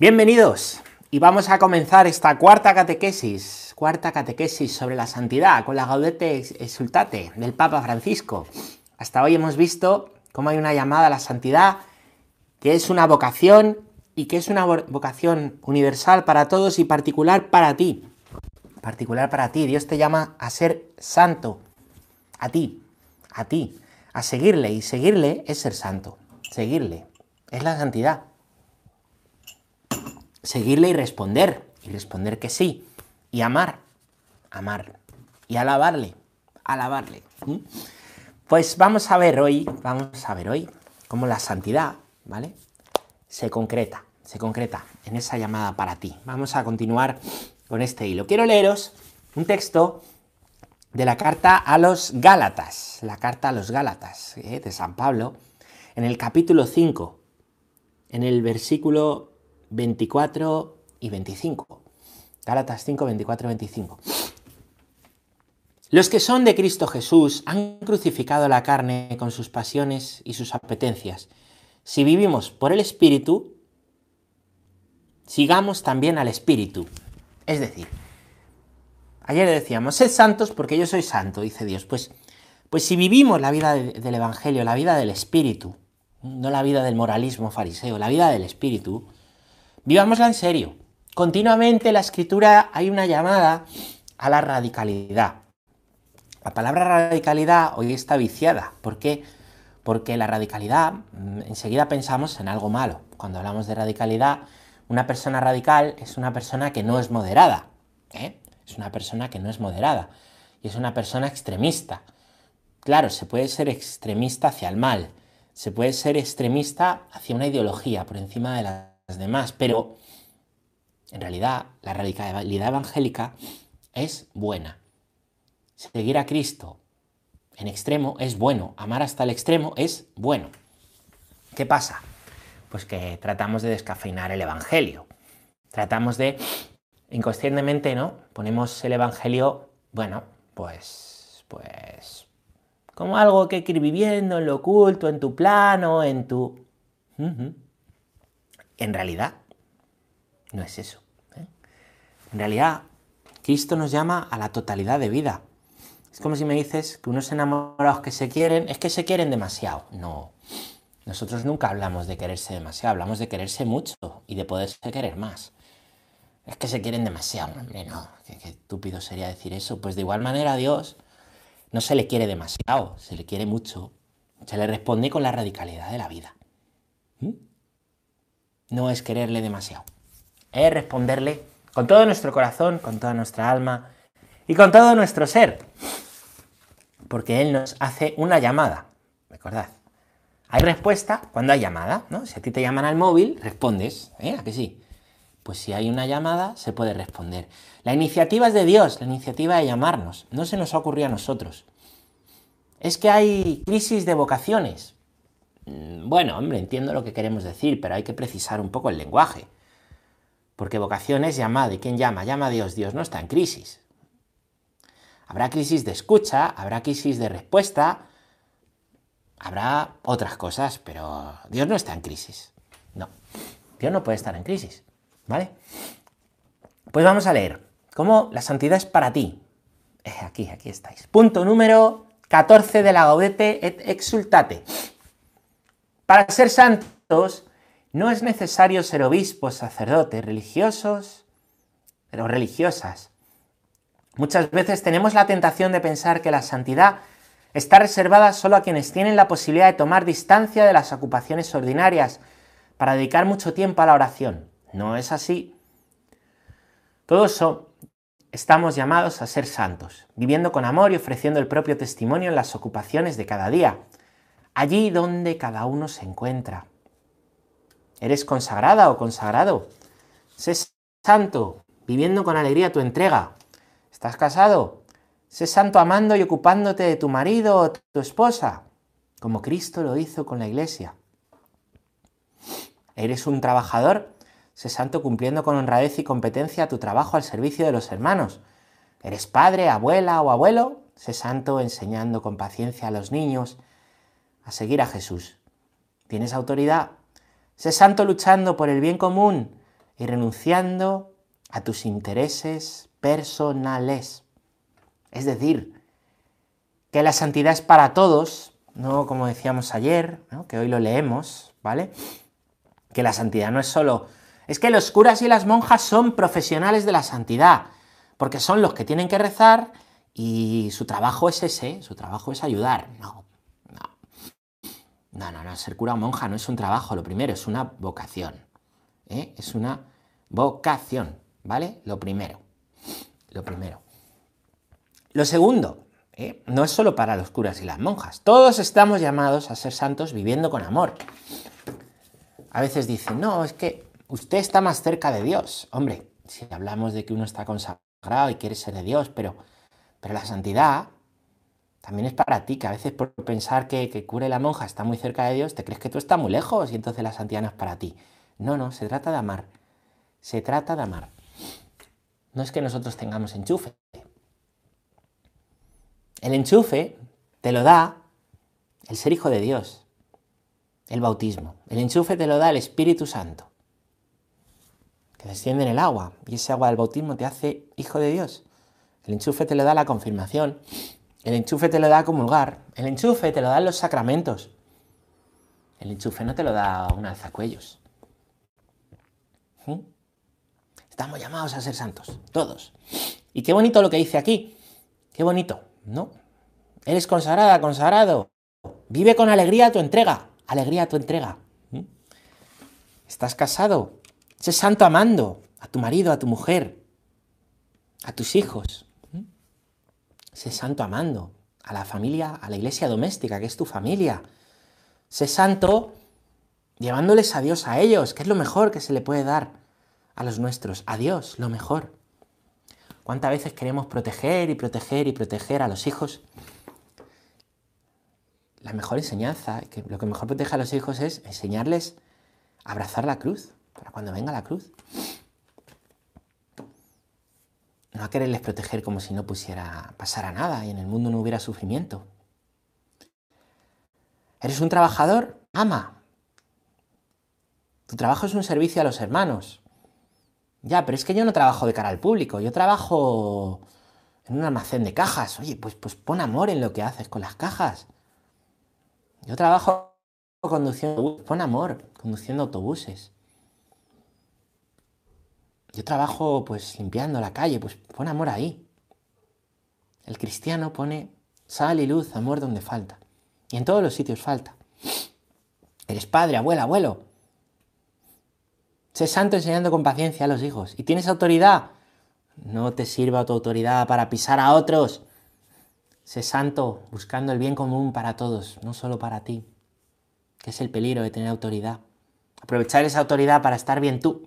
Bienvenidos y vamos a comenzar esta cuarta catequesis, cuarta catequesis sobre la santidad con la Gaudete Exultate del Papa Francisco. Hasta hoy hemos visto cómo hay una llamada a la santidad que es una vocación y que es una vocación universal para todos y particular para ti. Particular para ti. Dios te llama a ser santo. A ti. A ti. A seguirle. Y seguirle es ser santo. Seguirle. Es la santidad seguirle y responder, y responder que sí, y amar, amar, y alabarle, alabarle. Pues vamos a ver hoy, vamos a ver hoy cómo la santidad, ¿vale? Se concreta, se concreta en esa llamada para ti. Vamos a continuar con este hilo. Quiero leeros un texto de la carta a los Gálatas, la carta a los Gálatas ¿eh? de San Pablo, en el capítulo 5, en el versículo 24 y 25. Gálatas 5, 24 y 25. Los que son de Cristo Jesús han crucificado la carne con sus pasiones y sus apetencias. Si vivimos por el Espíritu, sigamos también al Espíritu. Es decir, ayer decíamos, sed santos porque yo soy santo, dice Dios. Pues, pues si vivimos la vida del Evangelio, la vida del Espíritu, no la vida del moralismo fariseo, la vida del Espíritu, Vivámosla en serio. Continuamente en la escritura hay una llamada a la radicalidad. La palabra radicalidad hoy está viciada. ¿Por qué? Porque la radicalidad, mm, enseguida pensamos en algo malo. Cuando hablamos de radicalidad, una persona radical es una persona que no es moderada. ¿eh? Es una persona que no es moderada. Y es una persona extremista. Claro, se puede ser extremista hacia el mal. Se puede ser extremista hacia una ideología por encima de la demás, pero en realidad la radicalidad evangélica es buena. Seguir a Cristo en extremo es bueno, amar hasta el extremo es bueno. ¿Qué pasa? Pues que tratamos de descafeinar el Evangelio. Tratamos de, inconscientemente, ¿no? Ponemos el Evangelio, bueno, pues, pues, como algo que hay que ir viviendo en lo oculto, en tu plano, en tu... En realidad, no es eso. ¿eh? En realidad, Cristo nos llama a la totalidad de vida. Es como si me dices que unos enamorados que se quieren, es que se quieren demasiado. No. Nosotros nunca hablamos de quererse demasiado, hablamos de quererse mucho y de poderse querer más. Es que se quieren demasiado, hombre, no. Qué, estúpido sería decir eso. Pues de igual manera a Dios no se le quiere demasiado, se le quiere mucho. Se le responde con la radicalidad de la vida. No es quererle demasiado. Es responderle con todo nuestro corazón, con toda nuestra alma y con todo nuestro ser. Porque Él nos hace una llamada. Recordad. Hay respuesta cuando hay llamada, ¿no? Si a ti te llaman al móvil, respondes, ¿eh? ¿A que sí? Pues si hay una llamada, se puede responder. La iniciativa es de Dios, la iniciativa de llamarnos. No se nos ha ocurrido a nosotros. Es que hay crisis de vocaciones. Mm, bueno, hombre, entiendo lo que queremos decir, pero hay que precisar un poco el lenguaje. Porque vocación es llamada, ¿y quién llama? Llama a Dios, Dios no está en crisis. Habrá crisis de escucha, habrá crisis de respuesta, habrá otras cosas, pero Dios no está en crisis. No, Dios no puede estar en crisis, ¿vale? Pues vamos a leer cómo la santidad es para ti. Eh, aquí, aquí estáis. Punto número 14 de la Gaudete et Exultate. Para ser santos no es necesario ser obispos, sacerdotes, religiosos pero religiosas. Muchas veces tenemos la tentación de pensar que la santidad está reservada solo a quienes tienen la posibilidad de tomar distancia de las ocupaciones ordinarias para dedicar mucho tiempo a la oración. No es así. Todos estamos llamados a ser santos, viviendo con amor y ofreciendo el propio testimonio en las ocupaciones de cada día allí donde cada uno se encuentra. ¿Eres consagrada o consagrado? Sé santo, viviendo con alegría tu entrega. ¿Estás casado? Sé santo amando y ocupándote de tu marido o tu esposa, como Cristo lo hizo con la iglesia. ¿Eres un trabajador? Sé santo cumpliendo con honradez y competencia tu trabajo al servicio de los hermanos. ¿Eres padre, abuela o abuelo? Sé santo enseñando con paciencia a los niños a seguir a Jesús. ¿Tienes autoridad? Sé santo luchando por el bien común y renunciando a tus intereses personales. Es decir, que la santidad es para todos, no como decíamos ayer, que hoy lo leemos, ¿vale? Que la santidad no es solo... Es que los curas y las monjas son profesionales de la santidad, porque son los que tienen que rezar y su trabajo es ese, su trabajo es ayudar. No, no. No, no, ser cura o monja no es un trabajo, lo primero, es una vocación. ¿eh? Es una vocación, ¿vale? Lo primero. Lo primero. Lo segundo, ¿eh? no es solo para los curas y las monjas. Todos estamos llamados a ser santos viviendo con amor. A veces dicen, no, es que usted está más cerca de Dios. Hombre, si hablamos de que uno está consagrado y quiere ser de Dios, pero, pero la santidad también es para ti, que a veces por pensar que, que cura y la monja está muy cerca de Dios, te crees que tú estás muy lejos y entonces la santidad es para ti. No, no, se trata de amar. Se trata de amar. No es que nosotros tengamos enchufe. El enchufe te lo da el ser hijo de Dios, el bautismo. El enchufe te lo da el Espíritu Santo, que desciende en el agua, y ese agua del bautismo te hace hijo de Dios. El enchufe te lo da la confirmación, el enchufe te lo da comulgar, el enchufe te lo dan los sacramentos. El enchufe no te lo da un alzacuellos. ¿Mm? Estamos llamados a ser santos, todos. Y qué bonito lo que dice aquí. Qué bonito, ¿no? Eres consagrada, consagrado. Vive con alegría tu entrega. Alegría tu entrega. ¿Mm? Estás casado. Sé santo amando a tu marido, a tu mujer, a tus hijos. Sé santo amando a la familia, a la iglesia doméstica, que es tu familia. Sé santo llevándoles a Dios a ellos, que es lo mejor que se le puede dar a los nuestros, a Dios, lo mejor. ¿Cuántas veces queremos proteger y proteger y proteger a los hijos? La mejor enseñanza, lo que mejor protege a los hijos es enseñarles a abrazar la cruz, para cuando venga la cruz. No a quererles proteger como si no pusiera, pasara nada y en el mundo no hubiera sufrimiento. ¿Eres un trabajador? Ama. Tu trabajo es un servicio a los hermanos. Ya, pero es que yo no trabajo de cara al público, yo trabajo en un almacén de cajas. Oye, pues, pues pon amor en lo que haces con las cajas. Yo trabajo conduciendo pon amor conduciendo autobuses. Yo trabajo pues limpiando la calle, pues pon amor ahí. El cristiano pone sal y luz, amor donde falta. Y en todos los sitios falta. Eres padre, abuela, abuelo. Sé santo enseñando con paciencia a los hijos. ¿Y tienes autoridad? No te sirva tu autoridad para pisar a otros. Sé santo buscando el bien común para todos, no solo para ti. Que es el peligro de tener autoridad. Aprovechar esa autoridad para estar bien tú.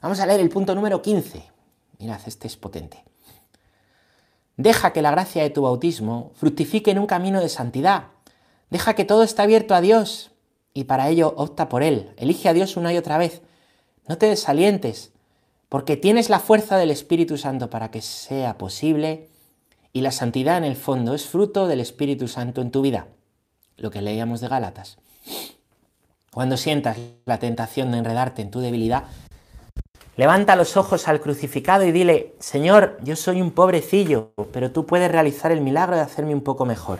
Vamos a leer el punto número 15. Mirad, este es potente. Deja que la gracia de tu bautismo fructifique en un camino de santidad. Deja que todo esté abierto a Dios y para ello opta por Él. Elige a Dios una y otra vez. No te desalientes, porque tienes la fuerza del Espíritu Santo para que sea posible y la santidad en el fondo es fruto del Espíritu Santo en tu vida. Lo que leíamos de Gálatas. Cuando sientas la tentación de enredarte en tu debilidad, levanta los ojos al crucificado y dile, Señor, yo soy un pobrecillo, pero tú puedes realizar el milagro de hacerme un poco mejor.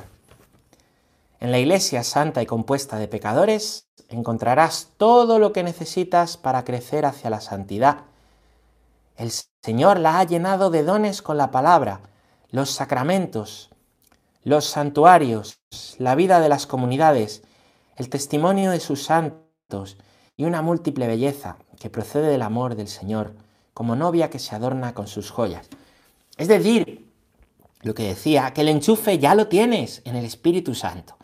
En la iglesia santa y compuesta de pecadores encontrarás todo lo que necesitas para crecer hacia la santidad. El Señor la ha llenado de dones con la palabra, los sacramentos, los santuarios, la vida de las comunidades, el testimonio de sus santos y una múltiple belleza que procede del amor del Señor, como novia que se adorna con sus joyas. Es decir, lo que decía, que el enchufe ya lo tienes en el Espíritu Santo.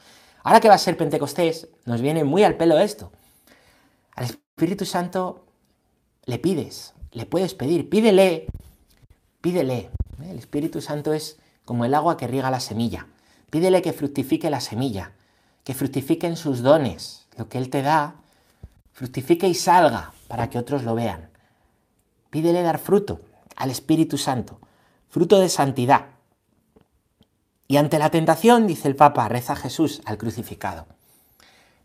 Ahora que va a ser Pentecostés, nos viene muy al pelo esto. Al Espíritu Santo le pides, le puedes pedir, pídele, pídele. ¿eh? El Espíritu Santo es como el agua que riega la semilla. Pídele que fructifique la semilla, que fructifique en sus dones, lo que Él te da, fructifique y salga para que otros lo vean. Pídele dar fruto al Espíritu Santo, fruto de santidad. Y ante la tentación, dice el Papa, reza Jesús al crucificado.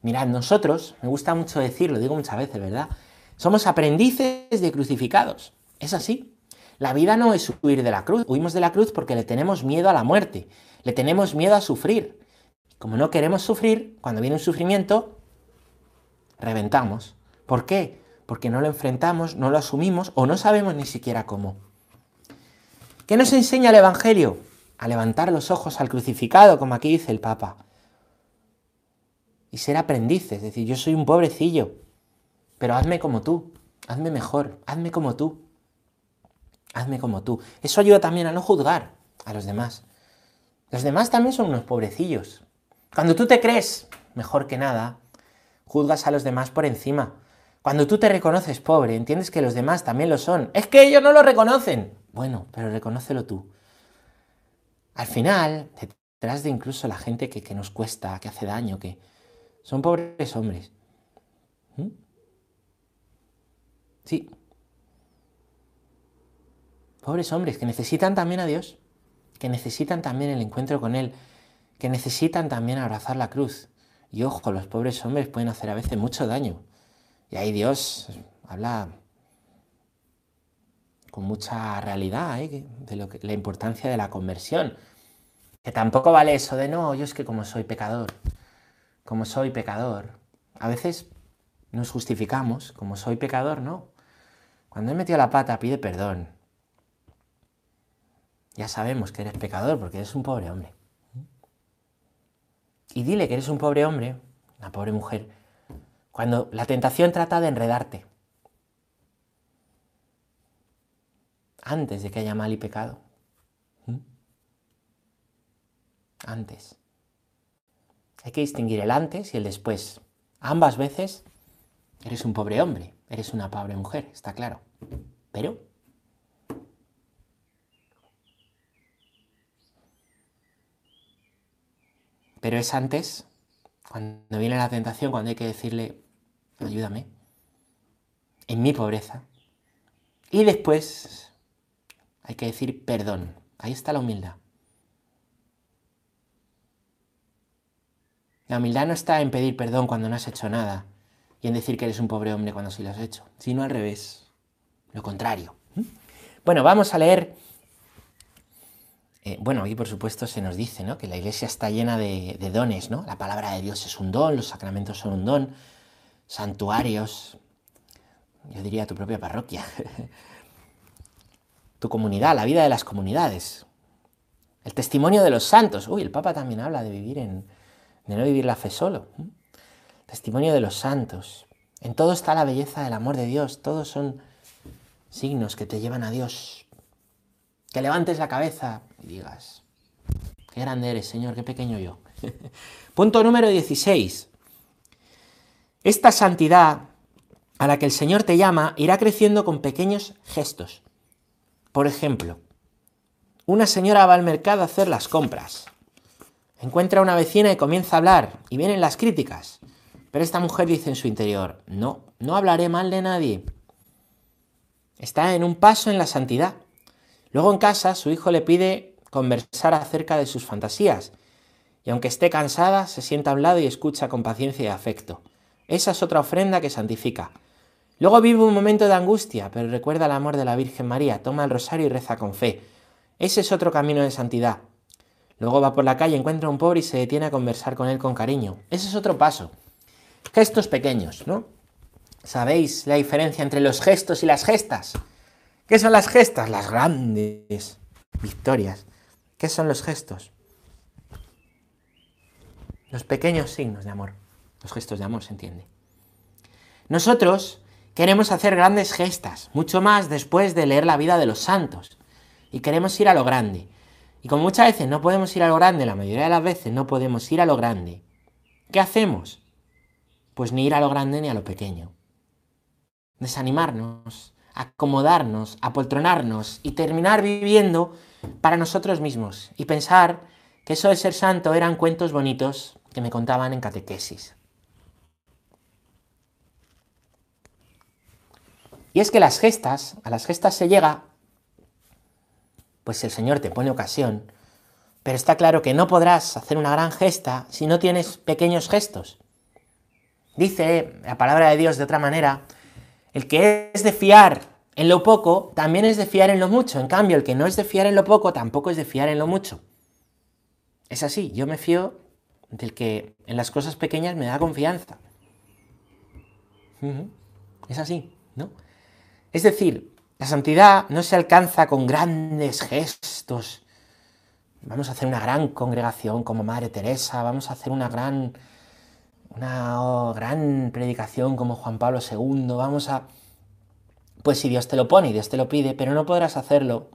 Mirad, nosotros, me gusta mucho decirlo, digo muchas veces, ¿verdad? Somos aprendices de crucificados. Es así. La vida no es huir de la cruz. Huimos de la cruz porque le tenemos miedo a la muerte. Le tenemos miedo a sufrir. Como no queremos sufrir, cuando viene un sufrimiento, reventamos. ¿Por qué? Porque no lo enfrentamos, no lo asumimos o no sabemos ni siquiera cómo. ¿Qué nos enseña el Evangelio? A levantar los ojos al crucificado, como aquí dice el Papa. Y ser aprendices, es decir, yo soy un pobrecillo, pero hazme como tú, hazme mejor, hazme como tú, hazme como tú. Eso ayuda también a no juzgar a los demás. Los demás también son unos pobrecillos. Cuando tú te crees mejor que nada, juzgas a los demás por encima. Cuando tú te reconoces pobre, entiendes que los demás también lo son. Es que ellos no lo reconocen. Bueno, pero reconócelo tú. Al final, detrás de incluso la gente que, nos cuesta, que hace daño, que son pobres hombres. ¿Mm? Sí. Pobres hombres que necesitan también a Dios, que necesitan también el encuentro con Él, que necesitan también abrazar la cruz. Y ojo, los pobres hombres pueden hacer a veces mucho daño. Y ahí Dios habla con mucha realidad ¿eh? de lo que, la importancia de la conversión. Que tampoco vale eso de no, yo es que como soy pecador, como soy pecador. A veces nos justificamos, como soy pecador, no. Cuando he metido la pata, pide perdón. Ya sabemos que eres pecador porque eres un pobre hombre. Y dile que eres un pobre hombre, una pobre mujer, cuando la tentación trata de enredarte. Antes de que haya mal y pecado. ¿Mm? Antes. Hay que distinguir el antes y el después. Ambas veces eres un pobre hombre, eres una pobre mujer, está claro. Pero Pero es antes, cuando viene la tentación, cuando hay que decirle, ayúdame, en mi pobreza. Y después hay que decir perdón. Ahí está la humildad. La humildad no está en pedir perdón cuando no has hecho nada y en decir que eres un pobre hombre cuando sí lo has hecho, sino al revés, lo contrario. Bueno, vamos a leer eh, bueno, y por supuesto se nos dice ¿no? que la iglesia está llena de, dones, ¿no? La palabra de Dios es un don, los sacramentos son un don, santuarios, yo diría tu propia parroquia, tu comunidad, la vida de las comunidades, el testimonio de los santos. Uy, el Papa también habla de vivir en, de no vivir la fe solo. Testimonio de los santos. En todo está la belleza del amor de Dios. Todos son signos que te llevan a Dios. Que levantes la cabeza y digas, qué grande eres, Señor, qué pequeño yo. Punto número 16. Esta santidad a la que el Señor te llama irá creciendo con pequeños gestos. Por ejemplo, una señora va al mercado a hacer las compras. Encuentra a una vecina y comienza a hablar, y vienen las críticas. Pero esta mujer dice en su interior, no, no hablaré mal de nadie. Está en un paso en la santidad. Luego en casa su hijo le pide conversar acerca de sus fantasías, y aunque esté cansada, se sienta a lado y escucha con paciencia y afecto. Esa es otra ofrenda que santifica. Luego vive un momento de angustia, pero recuerda el amor de la Virgen María, toma el rosario y reza con fe. Ese es otro camino de santidad. Luego va por la calle, encuentra a un pobre y se detiene a conversar con él con cariño. Ese es otro paso. Gestos pequeños, ¿no? ¿Sabéis la diferencia entre los gestos y las gestas? ¿Qué son las gestas? Las grandes victorias. ¿Qué son los gestos? Los pequeños signos de amor. Los gestos de amor, se entiende. Nosotros queremos hacer grandes gestas, mucho más después de leer la vida de los santos. Y queremos ir a lo grande. Y como muchas veces no podemos ir a lo grande, la mayoría de las veces no podemos ir a lo grande, ¿qué hacemos? Pues ni ir a lo grande ni a lo pequeño. Desanimarnos, acomodarnos, apoltronarnos y terminar viviendo para nosotros mismos y pensar que eso de ser santo eran cuentos bonitos que me contaban en catequesis. Y es que las gestas, a las gestas se llega, pues el Señor te pone ocasión, pero está claro que no podrás hacer una gran gesta si no tienes pequeños gestos. Dice la palabra de Dios de otra manera, el que es de fiar en lo poco, también es de fiar en lo mucho. En cambio, el que no es de fiar en lo poco, tampoco es de fiar en lo mucho. Es así, yo me fío del que en las cosas pequeñas me da confianza. Es así, ¿no? Es decir, la santidad no se alcanza con grandes gestos. Vamos a hacer una gran congregación como Madre Teresa, vamos a hacer una gran, una gran predicación como Juan Pablo II, vamos a... Pues si Dios te lo pone y Dios te lo pide, pero no podrás hacerlo.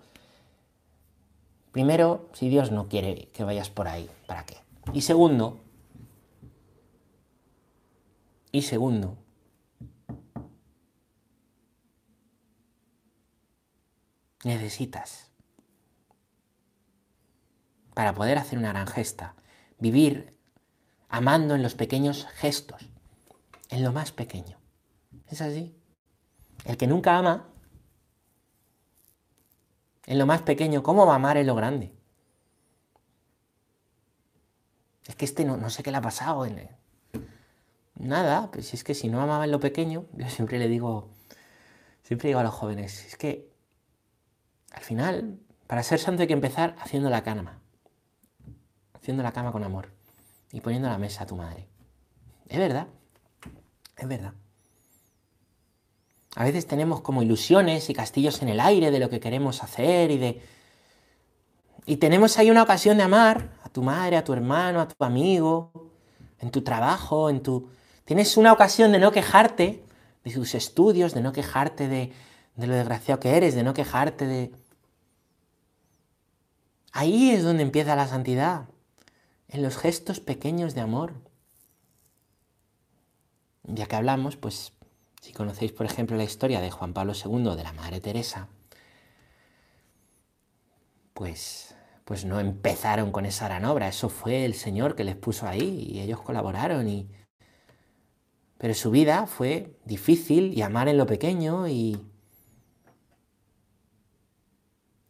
Primero, si Dios no quiere que vayas por ahí, ¿para qué? Y segundo, y segundo, necesitas para poder hacer una gran gesta, vivir amando en los pequeños gestos, en lo más pequeño. ¿Es así? El que nunca ama, en lo más pequeño, ¿cómo va a amar en lo grande? Es que este no, no sé qué le ha pasado. En Nada, pues es que si no amaba en lo pequeño, yo siempre le digo, siempre digo a los jóvenes, es que final, para ser santo hay que empezar haciendo la cama, haciendo la cama con amor y poniendo la mesa a tu madre. Es verdad, es verdad. A veces tenemos como ilusiones y castillos en el aire de lo que queremos hacer y de... Y tenemos ahí una ocasión de amar a tu madre, a tu hermano, a tu amigo, en tu trabajo, en tu... Tienes una ocasión de no quejarte de tus estudios, de no quejarte de, de lo desgraciado que eres, de no quejarte de... Ahí es donde empieza la santidad, en los gestos pequeños de amor. Ya que hablamos, pues si conocéis, por ejemplo, la historia de Juan Pablo II, de la Madre Teresa, pues, pues no empezaron con esa gran obra, eso fue el Señor que les puso ahí y ellos colaboraron. Y... Pero su vida fue difícil y amar en lo pequeño y,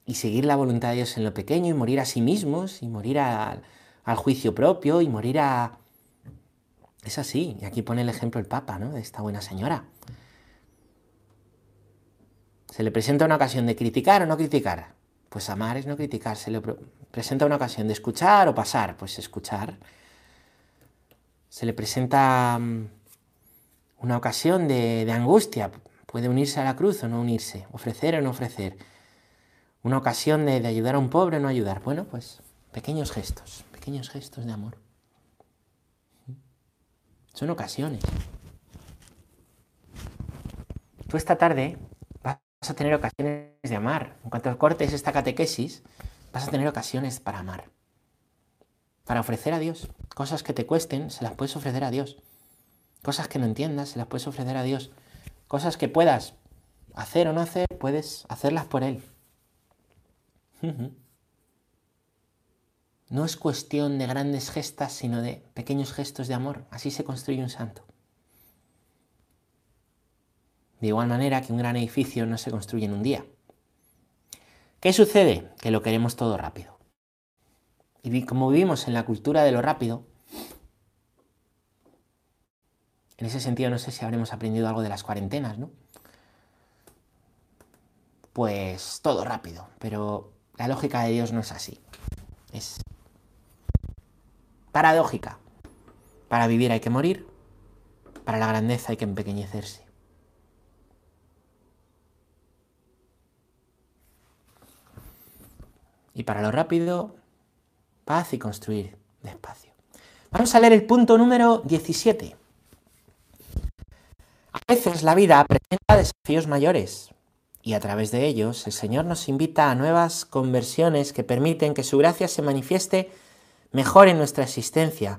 y seguir la voluntad de Dios en lo pequeño y morir a sí mismos y morir al juicio propio y morir a, es así, y aquí pone el ejemplo el Papa, ¿no? De esta buena señora. Se le presenta una ocasión de criticar o no criticar. Pues amar es no criticar. Se le presenta una ocasión de escuchar o pasar. Pues escuchar. Se le presenta mm, una ocasión de, angustia. Puede unirse a la cruz o no unirse. Ofrecer o no ofrecer. Una ocasión de, ayudar a un pobre no ayudar. Bueno, pues pequeños gestos. Pequeños gestos de amor. Son ocasiones. Tú esta tarde vas a tener ocasiones de amar. En cuanto cortes esta catequesis, vas a tener ocasiones para amar. Para ofrecer a Dios. Cosas que te cuesten, se las puedes ofrecer a Dios. Cosas que no entiendas, se las puedes ofrecer a Dios. Cosas que puedas hacer o no hacer, puedes hacerlas por Él. No es cuestión de grandes gestas, sino de pequeños gestos de amor. Así se construye un santo. De igual manera que un gran edificio no se construye en un día. ¿Qué sucede? Que lo queremos todo rápido. Y como vivimos en la cultura de lo rápido, en ese sentido no sé si habremos aprendido algo de las cuarentenas, ¿no? Pues todo rápido, pero la lógica de Dios no es así. Es paradójica. Para vivir hay que morir, para la grandeza hay que empequeñecerse. Y para lo rápido, paz y construir despacio. Vamos a leer el punto número 17. A veces la vida presenta desafíos mayores y a través de ellos el Señor nos invita a nuevas conversiones que permiten que su gracia se manifieste mejor en nuestra existencia,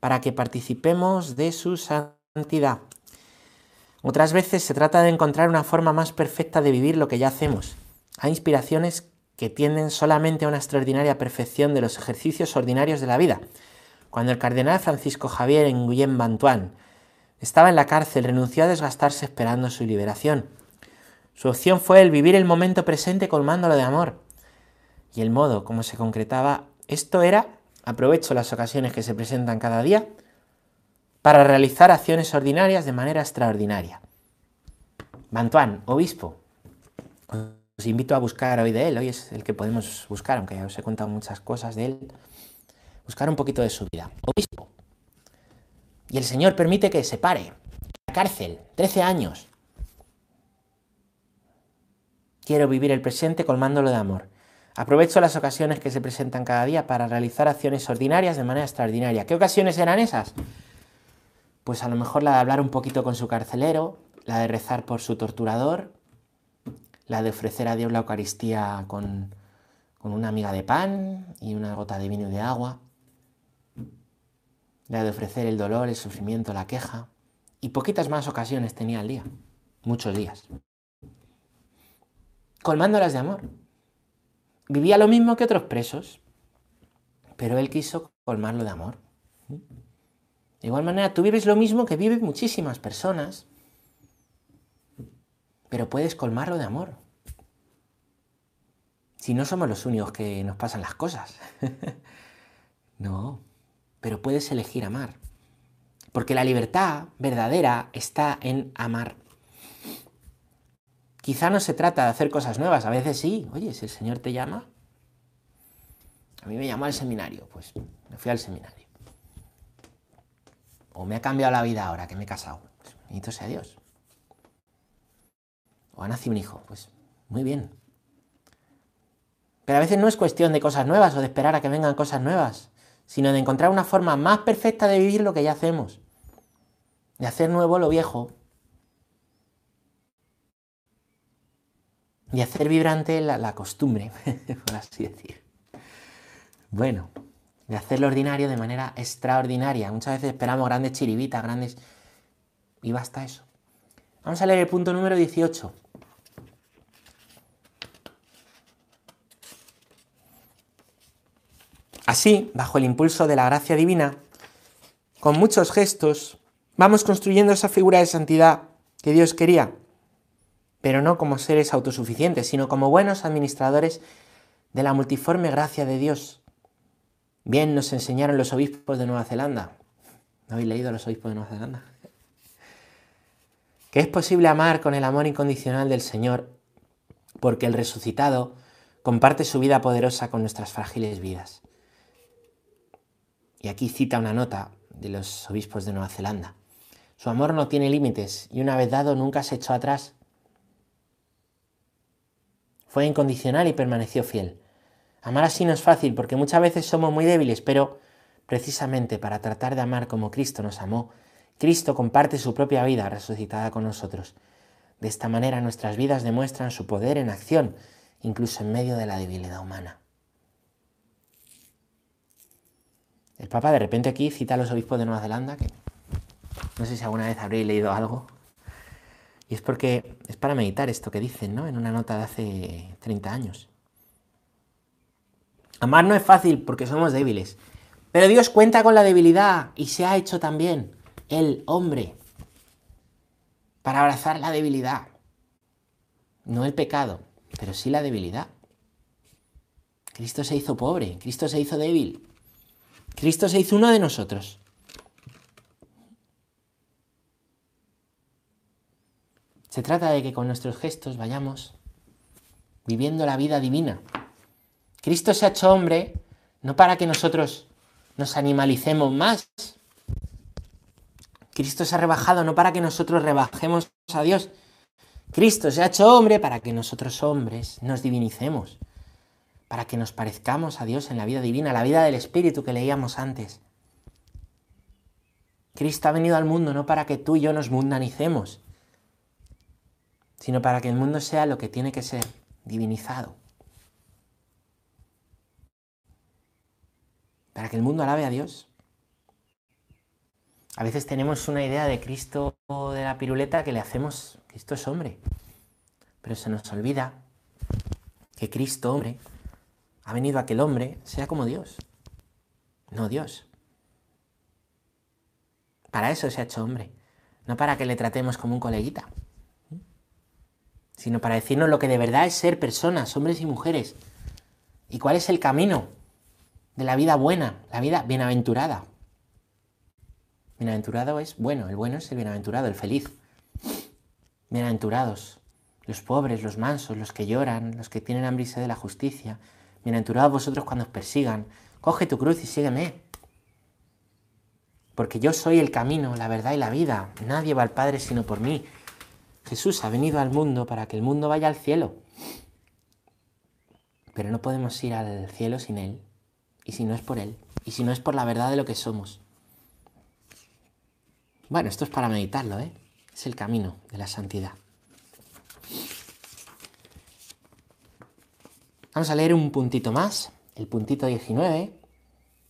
para que participemos de su santidad. Otras veces se trata de encontrar una forma más perfecta de vivir lo que ya hacemos. Hay inspiraciones que tienden solamente a una extraordinaria perfección de los ejercicios ordinarios de la vida. Cuando el cardenal Francisco Javier Nguyen Bantuan estaba en la cárcel, renunció a desgastarse esperando su liberación. Su opción fue el vivir el momento presente colmándolo de amor. Y el modo como se concretaba esto era Aprovecho las ocasiones que se presentan cada día para realizar acciones ordinarias de manera extraordinaria. Mantuan, obispo. Os invito a buscar hoy de él, hoy es el que podemos buscar, aunque ya os he contado muchas cosas de él. Buscar un poquito de su vida. Obispo. Y el Señor permite que se pare. La cárcel, 13 años. Quiero vivir el presente colmándolo de amor. Aprovecho las ocasiones que se presentan cada día para realizar acciones ordinarias de manera extraordinaria. ¿Qué ocasiones eran esas? Pues a lo mejor la de hablar un poquito con su carcelero, la de rezar por su torturador, la de ofrecer a Dios la Eucaristía con, con una miga de pan y una gota de vino y de agua, la de ofrecer el dolor, el sufrimiento, la queja, y poquitas más ocasiones tenía al día, muchos días, colmándolas de amor. Vivía lo mismo que otros presos, pero él quiso colmarlo de amor. De igual manera, tú vives lo mismo que viven muchísimas personas, pero puedes colmarlo de amor. Si no somos los únicos que nos pasan las cosas. no, pero puedes elegir amar. Porque la libertad verdadera está en amar. Quizá no se trata de hacer cosas nuevas, a veces sí. Oye, si el Señor te llama. A mí me llamó al seminario, pues me fui al seminario o me ha cambiado la vida ahora que me he casado. Pues bendito sea Dios. O ha nacido un hijo. Pues muy bien. Pero a veces no es cuestión de cosas nuevas o de esperar a que vengan cosas nuevas, sino de encontrar una forma más perfecta de vivir lo que ya hacemos. De hacer nuevo lo viejo. Y hacer vibrante la, costumbre, por así decir. Bueno, de hacer lo ordinario de manera extraordinaria. Muchas veces esperamos grandes chiribitas, grandes... Y basta eso. Vamos a leer el punto número 18. Así, bajo el impulso de la gracia divina, con muchos gestos, vamos construyendo esa figura de santidad que Dios quería, pero no como seres autosuficientes, sino como buenos administradores de la multiforme gracia de Dios Bien nos enseñaron los obispos de Nueva Zelanda. ¿No habéis leído los obispos de Nueva Zelanda? Que es posible amar con el amor incondicional del Señor, porque el resucitado comparte su vida poderosa con nuestras frágiles vidas. Y aquí cita una nota de los obispos de Nueva Zelanda. Su amor no tiene límites y una vez dado nunca se echó atrás. Fue incondicional y permaneció fiel. Amar así no es fácil porque muchas veces somos muy débiles, pero precisamente para tratar de amar como Cristo nos amó, Cristo comparte su propia vida resucitada con nosotros. De esta manera nuestras vidas demuestran su poder en acción, incluso en medio de la debilidad humana. El Papa de repente aquí cita a los obispos de Nueva Zelanda, que no sé si alguna vez habréis leído algo, es porque es para meditar esto que dicen, ¿no? En una nota de hace 30 años. Amar no es fácil porque somos débiles. Pero Dios cuenta con la debilidad y se ha hecho también el hombre para abrazar la debilidad. No el pecado, pero sí la debilidad. Cristo se hizo pobre, Cristo se hizo débil. Cristo se hizo uno de nosotros. Se trata de que con nuestros gestos vayamos viviendo la vida divina, Cristo se ha hecho hombre no para que nosotros nos animalicemos más. Cristo se ha rebajado no para que nosotros rebajemos a Dios. Cristo se ha hecho hombre para que nosotros hombres nos divinicemos, para que nos parezcamos a Dios en la vida divina, la vida del Espíritu que leíamos antes. Cristo ha venido al mundo no para que tú y yo nos mundanicemos, sino para que el mundo sea lo que tiene que ser, divinizado. para que el mundo alabe a Dios. A veces tenemos una idea de Cristo de la piruleta que le hacemos, Cristo es hombre, pero se nos olvida que Cristo, hombre, ha venido a que el hombre sea como Dios, no Dios. Para eso se ha hecho hombre, no para que le tratemos como un coleguita, sino para decirnos lo que de verdad es ser personas, hombres y mujeres, y cuál es el camino de la vida buena, la vida bienaventurada. Bienaventurado es bueno, el bueno es el bienaventurado, el feliz. Bienaventurados, los pobres, los mansos, los que lloran, los que tienen hambre y sed de la justicia. Bienaventurados vosotros cuando os persigan. Coge tu cruz y sígueme. Porque yo soy el camino, la verdad y la vida. Nadie va al Padre sino por mí. Jesús ha venido al mundo para que el mundo vaya al cielo. Pero no podemos ir al cielo sin Él. Y si no es por Él. Y si no es por la verdad de lo que somos. Bueno, esto es para meditarlo, ¿eh? Es el camino de la santidad. Vamos a leer un puntito más, el puntito 19.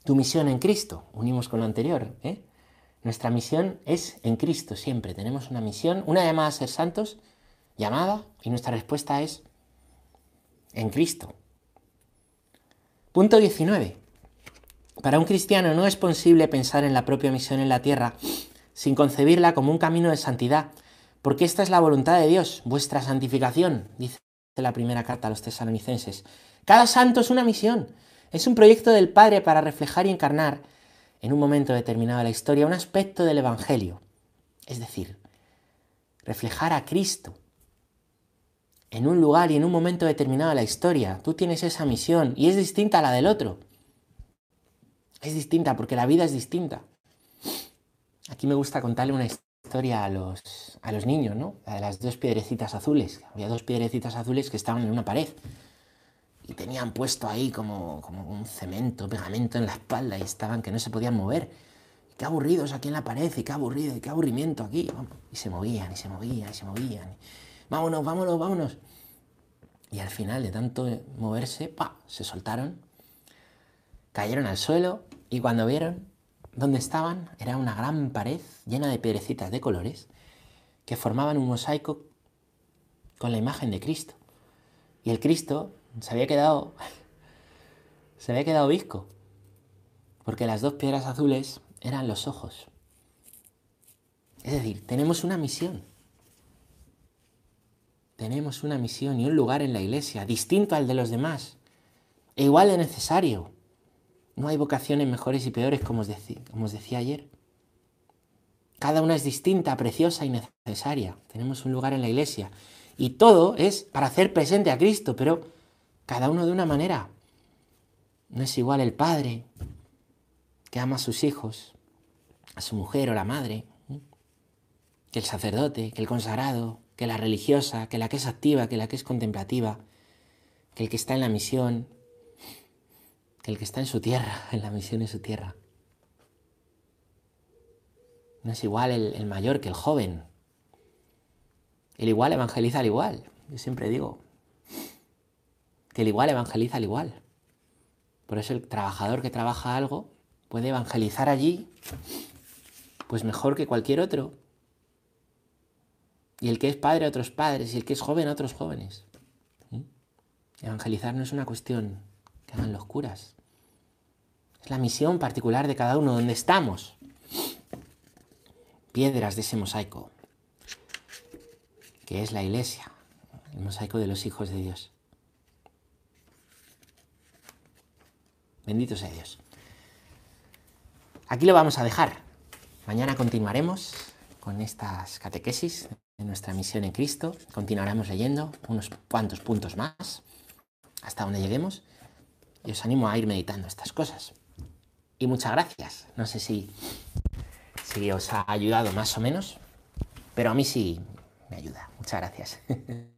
Tu misión en Cristo. Unimos con lo anterior, ¿eh? Nuestra misión es en Cristo siempre. Tenemos una misión, una llamada a ser santos, llamada, y nuestra respuesta es en Cristo. Punto 19. Para un cristiano no es posible pensar en la propia misión en la tierra sin concebirla como un camino de santidad, porque esta es la voluntad de Dios, vuestra santificación, dice la primera carta a los tesalonicenses. Cada santo es una misión, es un proyecto del Padre para reflejar y encarnar en un momento determinado de la historia un aspecto del Evangelio, es decir, reflejar a Cristo en un lugar y en un momento determinado de la historia. Tú tienes esa misión y es distinta a la del otro. Es distinta porque la vida es distinta. Aquí me gusta contarle una historia a los, a los niños, ¿no? La de las dos piedrecitas azules. Había dos piedrecitas azules que estaban en una pared y tenían puesto ahí como, como un cemento, pegamento en la espalda y estaban que no se podían mover. Qué aburridos aquí en la pared y qué aburrido y qué aburrimiento aquí. Y se movían y se movían y se movían. Vámonos, vámonos, vámonos. Y al final de tanto moverse, ¡pa! se soltaron, cayeron al suelo y cuando vieron donde estaban era una gran pared llena de piedrecitas de colores que formaban un mosaico con la imagen de Cristo. Y el Cristo se había quedado se había quedado visco, porque las dos piedras azules eran los ojos. Es decir, tenemos una misión. Tenemos una misión y un lugar en la iglesia distinto al de los demás, e igual de necesario. No hay vocaciones mejores y peores, como os, como os decía ayer. Cada una es distinta, preciosa y necesaria. Tenemos un lugar en la iglesia. Y todo es para hacer presente a Cristo, pero cada uno de una manera. No es igual el padre que ama a sus hijos, a su mujer o la madre, que el sacerdote, que el consagrado, que la religiosa, que la que es activa, que la que es contemplativa, que el que está en la misión, que el que está en su tierra, en la misión en su tierra. No es igual el, mayor que el joven. El igual evangeliza al igual. Yo siempre digo que el igual evangeliza al igual. Por eso el trabajador que trabaja algo puede evangelizar allí, pues mejor que cualquier otro. Y el que es padre a otros padres, y el que es joven a otros jóvenes. ¿Mm? Evangelizar no es una cuestión que hagan los curas. Es la misión particular de cada uno, donde estamos. Piedras de ese mosaico, que es la iglesia, el mosaico de los hijos de Dios. Bendito sea Dios. Aquí lo vamos a dejar. Mañana continuaremos con estas catequesis de nuestra misión en Cristo. Continuaremos leyendo unos cuantos puntos más hasta donde lleguemos y os animo a ir meditando estas cosas y muchas gracias. No sé si, si os ha ayudado más o menos, pero a mí sí me ayuda. Muchas gracias.